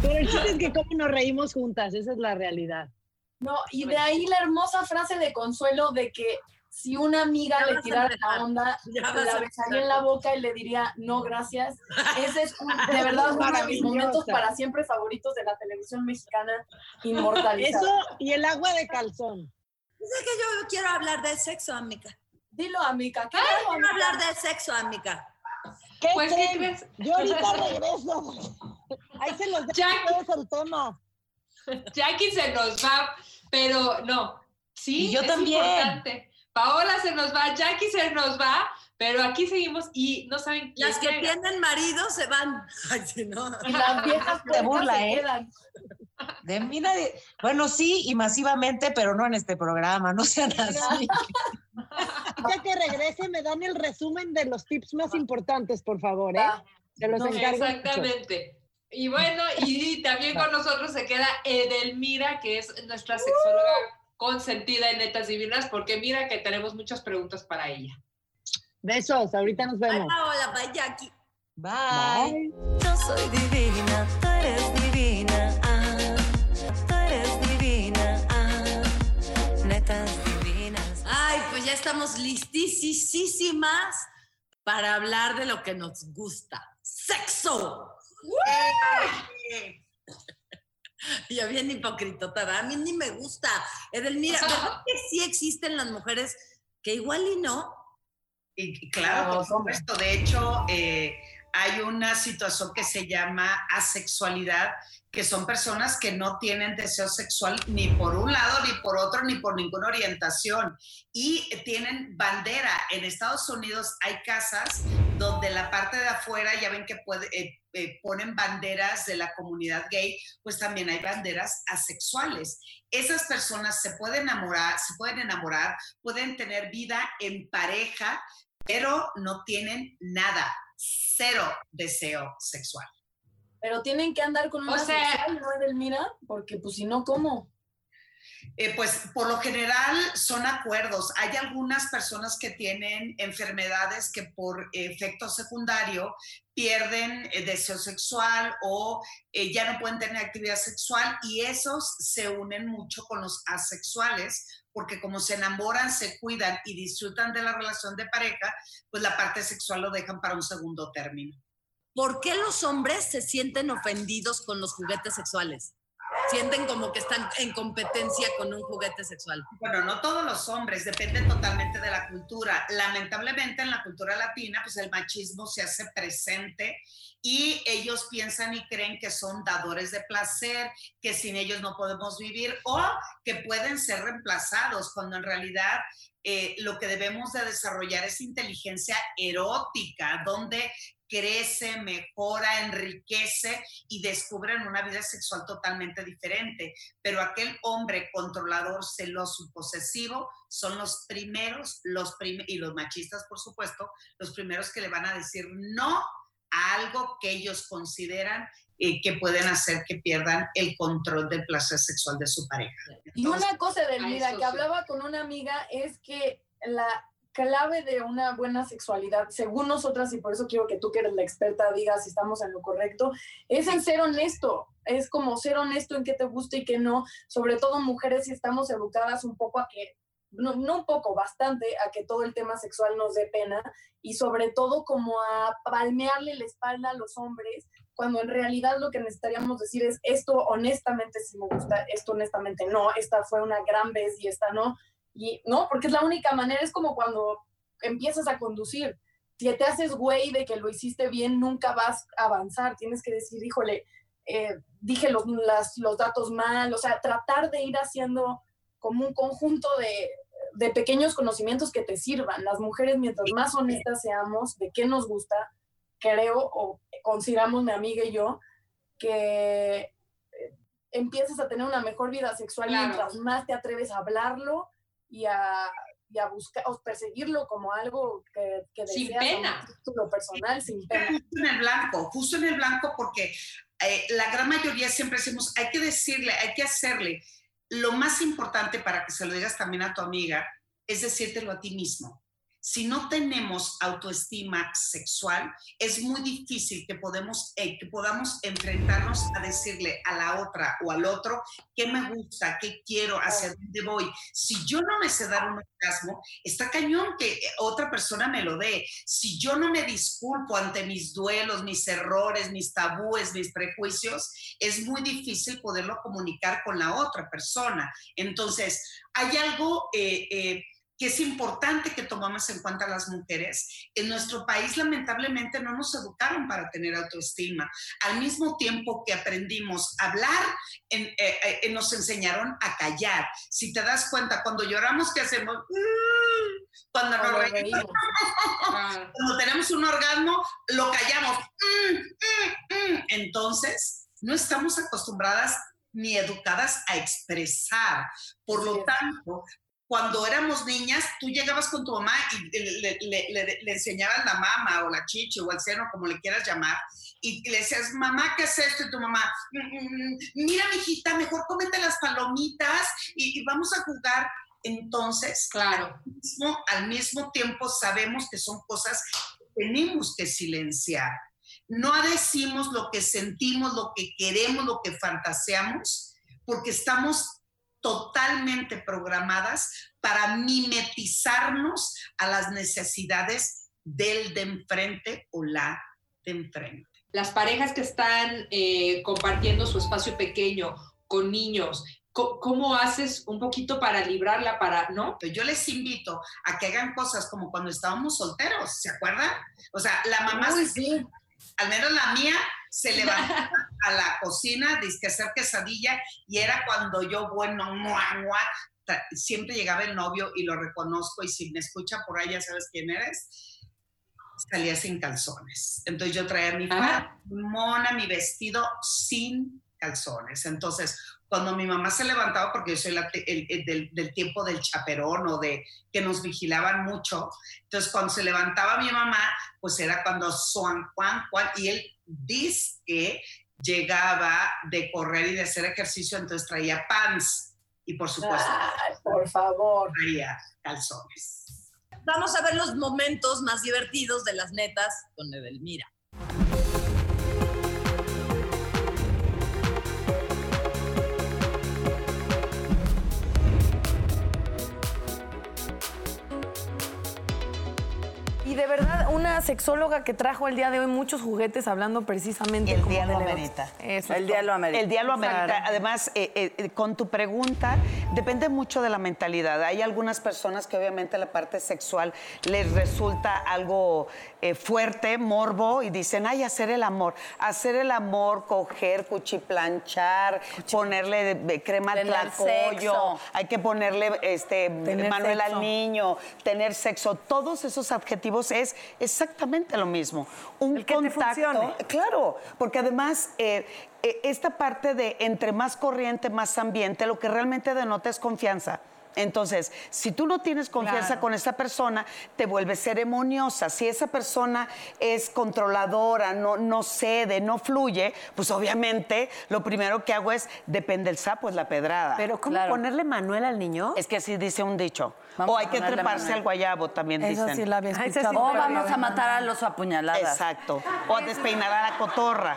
Pero el chiste es que cómo nos reímos juntas, esa es la realidad. No, y de ahí la hermosa frase de consuelo de que si una amiga Ya le tirara la onda, Ya la besaría en la boca y le diría no gracias. Ese es un- de verdad uno de mis momentos para siempre favoritos de la televisión mexicana inmortalizada. Eso y el agua de calzón. Es que yo quiero hablar del sexo, amiga. Dilo, amiga. ¿qué quiero hablar del sexo, amiga. ¿Qué Pues, ¿qué crees? Yo ahorita regreso. Ahí se los dejo el tema. Jackie se nos va, pero no. Sí, Y yo es también. importante. Paola se nos va, Jackie se nos va, pero aquí seguimos y no saben quién Las que llega. tienen marido se van. Ay, no. Y las viejas Te burla, se ¿eh? quedan. De mí nadie. Bueno, sí, y masivamente, pero no en este programa, no sean así. Ya que regrese, me dan el resumen de los tips más importantes, por favor, ¿eh? Se los No, encargo. mucho. Y bueno, y también con nosotros se queda Edelmira, que es nuestra sexóloga consentida en Netas Divinas, porque mira que tenemos muchas preguntas para ella. Besos, ahorita nos vemos. Paola, bye, Jackie. Bye. Yo soy divina, tú eres divina, ah, tú eres divina, ah, netas divinas. Ay, pues ya estamos listísimas para hablar de lo que nos gusta. ¡Sexo! ¡Eh! Yo bien hipocritota, ¿verdad? a mí ni me gusta. Edelmira, ¿verdad que sí existen las mujeres que igual y no? Y, y claro, por supuesto. De hecho, eh, hay una situación que se llama asexualidad, que son personas que no tienen deseo sexual ni por un lado, ni por otro, ni por ninguna orientación. Y tienen bandera. En Estados Unidos hay casas donde la parte de afuera, ya ven que puede, eh, eh, ponen banderas de la comunidad gay, pues también hay banderas asexuales. Esas personas se pueden enamorar, se pueden enamorar, pueden tener vida en pareja, pero no tienen nada, cero deseo sexual. Pero tienen que andar con una O sea- sexual, ¿no, Edelmira? Porque pues si no, ¿cómo? Eh, pues por lo general son acuerdos. Hay algunas personas que tienen enfermedades que por efecto secundario pierden eh, deseo sexual o eh, ya no pueden tener actividad sexual y esos se unen mucho con los asexuales porque como se enamoran, se cuidan y disfrutan de la relación de pareja, pues la parte sexual lo dejan para un segundo término. ¿Por qué los hombres se sienten ofendidos con los juguetes sexuales? Sienten como que están en competencia con un juguete sexual. Bueno, no todos los hombres, depende totalmente de la cultura. Lamentablemente en la cultura latina, pues el machismo se hace presente y ellos piensan y creen que son dadores de placer, que sin ellos no podemos vivir o que pueden ser reemplazados, cuando en realidad eh, lo que debemos de desarrollar es inteligencia erótica, donde crece, mejora, enriquece y descubren una vida sexual totalmente diferente. Pero aquel hombre controlador, celoso posesivo son los primeros, los prim y los machistas, por supuesto, los primeros que le van a decir no a algo que ellos consideran eh, que pueden hacer que pierdan el control del placer sexual de su pareja. Y una cosa, Edelmira, eso que hablaba con una amiga es que la clave de una buena sexualidad, según nosotras, y por eso quiero que tú que eres la experta digas si estamos en lo correcto, es en ser honesto, es como ser honesto en qué te gusta y qué no, sobre todo mujeres si estamos educadas un poco a que, no, no un poco, bastante, a que todo el tema sexual nos dé pena y sobre todo como a palmearle la espalda a los hombres, cuando en realidad lo que necesitaríamos decir es esto honestamente sí me gusta, esto honestamente no, esta fue una gran vez y esta no, y no, porque es la única manera, es como cuando empiezas a conducir. Si te haces güey de que lo hiciste bien, nunca vas a avanzar. Tienes que decir, híjole, eh, dije los, las- los datos mal. O sea, tratar de ir haciendo como un conjunto de, de pequeños conocimientos que te sirvan. Las mujeres, mientras más honestas seamos de qué nos gusta, creo o consideramos mi amiga y yo, que eh, empiezas a tener una mejor vida sexual Claro. mientras más te atreves a hablarlo y a, y a buscar o perseguirlo como algo que, que Sin como pena. título personal sin pena. Justo en el blanco, justo en el blanco, porque eh, la gran mayoría siempre decimos, hay que decirle, hay que hacerle. Lo más importante para que se lo digas también a tu amiga es decírtelo a ti mismo. Si no tenemos autoestima sexual, es muy difícil que, podemos, eh, que podamos enfrentarnos a decirle a la otra o al otro qué me gusta, qué quiero, hacia dónde voy. Si yo no me sé dar un orgasmo, está cañón que eh, otra persona me lo dé. Si yo no me disculpo ante mis duelos, mis errores, mis tabúes, mis prejuicios, es muy difícil poderlo comunicar con la otra persona. Entonces, hay algo... eh, eh, que es importante que tomamos en cuenta las mujeres. En nuestro país, lamentablemente, no nos educaron para tener autoestima. Al mismo tiempo que aprendimos a hablar, en- eh, eh, nos enseñaron a callar. Si te das cuenta, cuando lloramos, ¿qué hacemos? Mm, Cuando nos reímos, cuando tenemos un orgasmo, lo callamos. Mm, mm. Entonces, no estamos acostumbradas ni educadas a expresar. Por lo tanto, cuando éramos niñas, tú llegabas con tu mamá y le, le- le- le- enseñabas la mama o la chichi o el seno, como le quieras llamar, y le decías, mamá, ¿qué es esto? Y tu mamá, "Mm, mm, mira, mijita, mejor cómete las palomitas y, y vamos a jugar. Entonces, claro. al, mismo, al mismo tiempo sabemos que son cosas que tenemos que silenciar. No decimos lo que sentimos, lo que queremos, lo que fantaseamos, porque estamos totalmente programadas para mimetizarnos a las necesidades del de enfrente o la de enfrente. Las parejas que están eh, compartiendo su espacio pequeño con niños, ¿cómo haces un poquito para librarla, para, no? Yo les invito a que hagan cosas como cuando estábamos solteros, ¿se acuerdan? O sea, la mamá, se- al menos la mía, se levantaba a la cocina, dizque a hacer quesadilla, y era cuando yo, bueno, mua, mua, siempre llegaba el novio y lo reconozco, y si me escucha por ahí, ya sabes quién eres, salía sin calzones. Entonces yo traía mi mona, mi vestido sin calzones. Entonces, cuando mi mamá se levantaba, porque yo soy la el- el del, del tiempo del chaperón o de que nos vigilaban mucho, entonces cuando se levantaba mi mamá, pues era cuando Juan, Juan, Juan, y él dice que llegaba de correr y de hacer ejercicio, entonces traía pants y por supuesto Ay, por favor. traía calzones. Vamos a ver los momentos más divertidos de las netas con Edelmira. Una sexóloga que trajo el día de hoy muchos juguetes hablando precisamente El como día lo del eros- amerita. Eso El día lo amerita. El día lo amerita. Además, eh, eh, con tu pregunta, depende mucho de la mentalidad. Hay algunas personas que obviamente la parte sexual les resulta algo eh, fuerte, morbo, y dicen, ay, hacer el amor. Hacer el amor, coger, cuchiplanchar, ponerle crema al tlacoyo, hay que ponerle este, Tener Manuel sexo. al niño, tener sexo. Todos esos adjetivos es exactamente lo mismo. Un El que te contacto. Claro, porque además eh, esta parte de entre más corriente, más ambiente, lo que realmente denota es confianza. Entonces, si tú no tienes confianza Claro. con esa persona, te vuelves ceremoniosa. Si esa persona es controladora, no, no cede, no fluye, pues obviamente lo primero que hago es, depende el sapo, es la pedrada. Pero ¿cómo ponerle Manuel al niño? Es que así dice un dicho. Vamos o hay que treparse Manuel. al guayabo, también Esa dicen. sí la había Ah, escuchado. O vamos a matar al oso a puñaladas. Exacto. O a despeinar a la cotorra.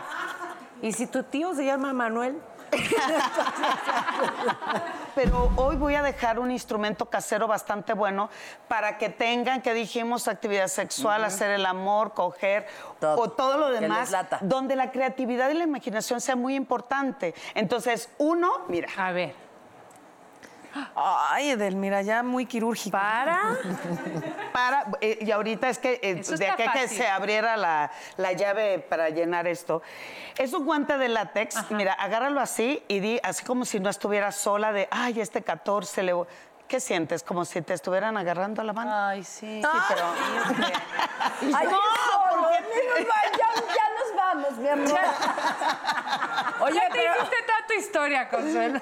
¿Y si tu tío se llama Manuel? Pero hoy voy a dejar un instrumento casero bastante bueno para que tengan, que dijimos, actividad sexual, hacer el amor, coger o todo lo demás, donde la creatividad y la imaginación sea muy importante. Entonces, uno, mira. A ver. Ay, Edelmira, ya muy quirúrgico. ¿Para? Para, eh, y ahorita es que eh, de aquí a que se abriera la, la llave para llenar esto. Es un guante de látex. Mira, agárralo así y di, así como si no estuvieras sola de, ay, este 14 le voy-". ¿Qué sientes? Como si te estuvieran agarrando la mano. Ay, sí. Sí, pero. Ay, No, porque- ya, ya nos vamos, mi amor. Oye, ya te hiciste toda tu historia, Consuelo.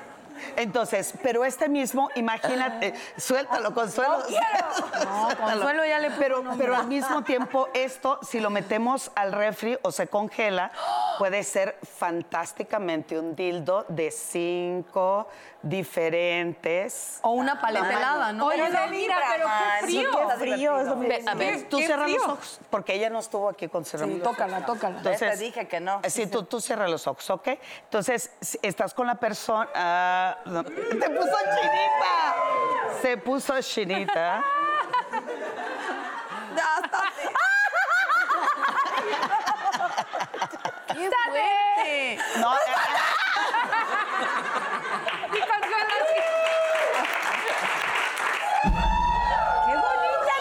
Entonces, pero este mismo, imagínate, suéltalo, Consuelo. No quiero. No. Consuelo ya le puso pero, nombre. pero al mismo tiempo, esto, si lo metemos al refri o se congela, puede ser fantásticamente un dildo de cinco diferentes. O una paleta helada, ¿no? Oye, Pero mira, pero qué frío. Qué frío, Ve- a ver, tú cierra los ojos, porque ella no estuvo aquí con cerrar Sí, los ojos. tócala, tócala. Entonces, te dije que no. Sí, tú, tú cierra los ojos, ¿ok? Entonces, si estás con la persona... ah, no, ¡Te puso chinita! Se puso chinita. ¡Qué fuerte! No, eh, Y Consuelo así. ¡Qué bonita,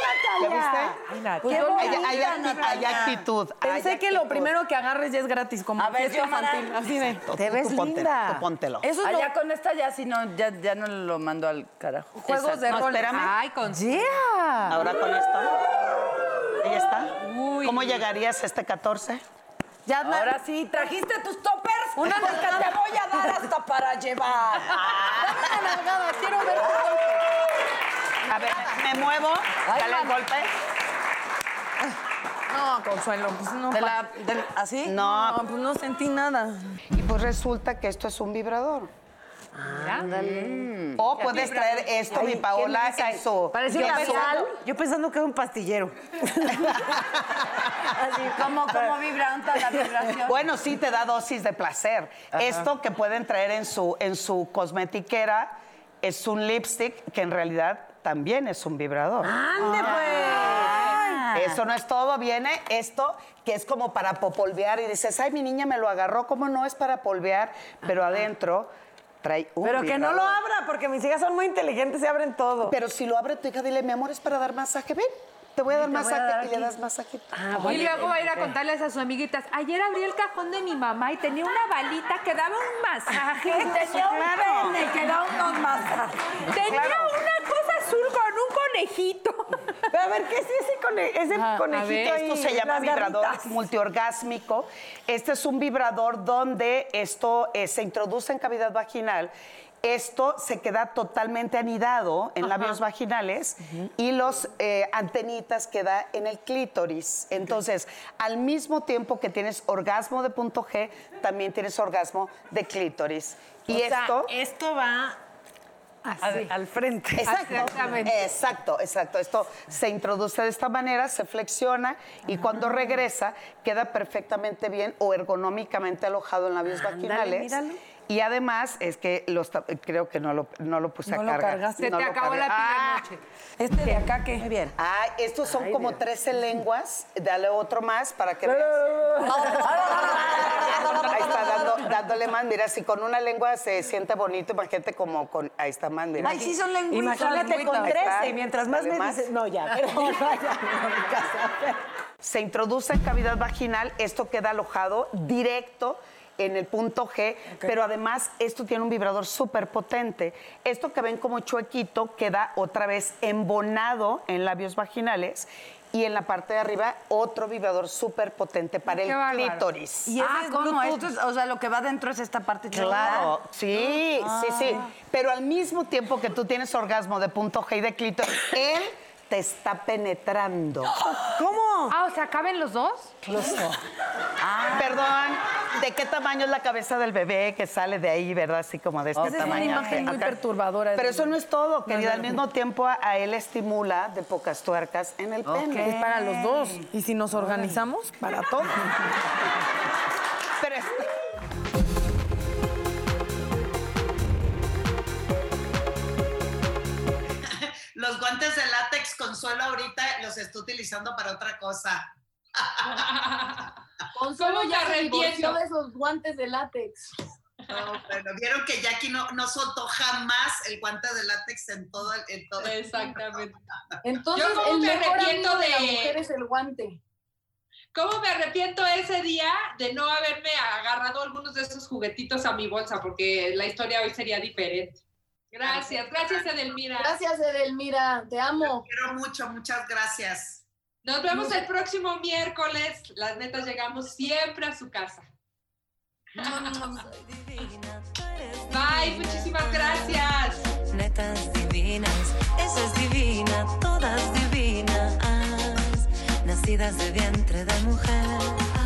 ¿Ya Natalia! viste? Mira, Pues qué yo- hay, acti- actitud. Pensé hay que lo primero que agarres ya es gratis, como A ver, infantil. Así de. Tú- Te tú ves ponte- linda. tú póntelo. Eso es Allá lo- con esta ya si no, ya, ya no lo mando al carajo. juegos de No, rol. espérame. Ay, con Yeah. Ahora con esto. Ahí está. Uy. ¿Cómo llegarías a este 14? Ya, Ahora sí, trajiste tus toppers. Una porque nalgada. te voy a dar hasta para llevar. Dame una nalgada, quiero ver. A ver, me muevo. Dale el golpe. No, Consuelo, pues no. De la, del- ¿Así? No. No, pues no sentí nada. Y pues resulta que esto es un vibrador. O puedes traer esto, mi Paola, en su... Parece yo pensando- sal. Yo pensando que era un pastillero. Así, como, como vibranta la vibración. Bueno, sí te da dosis de placer. Esto que pueden traer en su, en su cosmetiquera es un lipstick que en realidad también es un vibrador. ¡Ande, Ah. pues! Eso no es todo, viene esto que es como para popolvear y dices, ay, mi niña me lo agarró, ¿cómo no es para polvear? Pero adentro trae un Pero que no lo abra, porque mis hijas son muy inteligentes y abren todo. Pero si lo abre tu hija, dile, mi amor, es para dar masaje, ven, te voy a dar a masaje dar y le das masajito. Ah, Y luego va a ir a contarles a sus amiguitas. Ayer abrí el cajón de mi mamá y tenía una balita que daba un masaje. Tenía un pene que da unos masajes. Tenía una cosa azul conejito. Pero a ver, ¿qué es ese, cone- ese Ajá, a conejito ver, ahí? Esto se llama vibrador garritas. multiorgásmico. Este es un vibrador donde esto eh, se introduce en cavidad vaginal. Esto se queda totalmente anidado en labios vaginales y los eh, antenitas queda en el clítoris. Entonces, al mismo tiempo que tienes orgasmo de punto G, también tienes orgasmo de clítoris. Y sea, esto esto va así, al frente. Exacto, Exactamente. exacto, exacto. Esto se introduce de esta manera, se flexiona y cuando regresa queda perfectamente bien o ergonómicamente alojado en labios Ándale, vaginales. míralo. Y además es que los creo que no lo, no lo puse No a lo cargar. cargaste. Se No te lo acabó la pila Ah, anoche. Este de acá que. Muy bien. Ah, estos son Ay, como Dios. 13 lenguas. Dale otro más para que veas. Ahí está dando- dándole más. Mira, si con una lengua se siente bonito, imagínate como con. Ahí está más, mira. Ay, sí son lengüitas. Imagínate con Ahí está. 13 y mientras más Dale me dices... No, ya, pero no, ya. Se introduce en cavidad vaginal, esto queda alojado directo en el punto G, pero además esto tiene un vibrador súper potente. Esto que ven como chuequito queda otra vez embonado en labios vaginales y en la parte de arriba otro vibrador súper potente para Qué el bárbaro. clítoris. Y ah, ¿cómo? Esto es- o sea, lo que va dentro es esta parte Claro, sí, Ah. sí, sí. Pero al mismo tiempo que tú tienes orgasmo de punto G y de clítoris, él te está penetrando. ¿Cómo? Ah, o sea, ¿caben los dos? Los dos. Perdón, ¿de qué tamaño es la cabeza del bebé que sale de ahí, verdad? Así como de este Esa es una tamaño. imagen muy Acá. perturbadora. Pero eso no es todo, querida. Al no. mismo tiempo a, a él estimula de pocas tuercas en el pene. Es para los dos. Y si nos organizamos, para todos. Pero es- Los guantes de látex Consuelo ahorita los está utilizando para otra cosa. Consuelo ¿Cómo ya se divorció arrepiento? de esos guantes de látex. No, bueno, vieron que Jackie no, no soltó jamás el guante de látex en todo el... En todo el- Exactamente. Entonces, Yo como el me mejor arrepiento amigo de la de- mujer es el guante. ¿Cómo me arrepiento ese día de no haberme agarrado algunos de esos juguetitos a mi bolsa? Porque la historia hoy sería diferente. Gracias, gracias Edelmira. Gracias, Edelmira, te amo. Te quiero mucho, muchas gracias. Nos vemos el próximo miércoles. Las netas llegamos siempre a su casa. Bye, muchísimas gracias. Netas divinas, esa es divina, todas divinas, nacidas de vientre de mujer.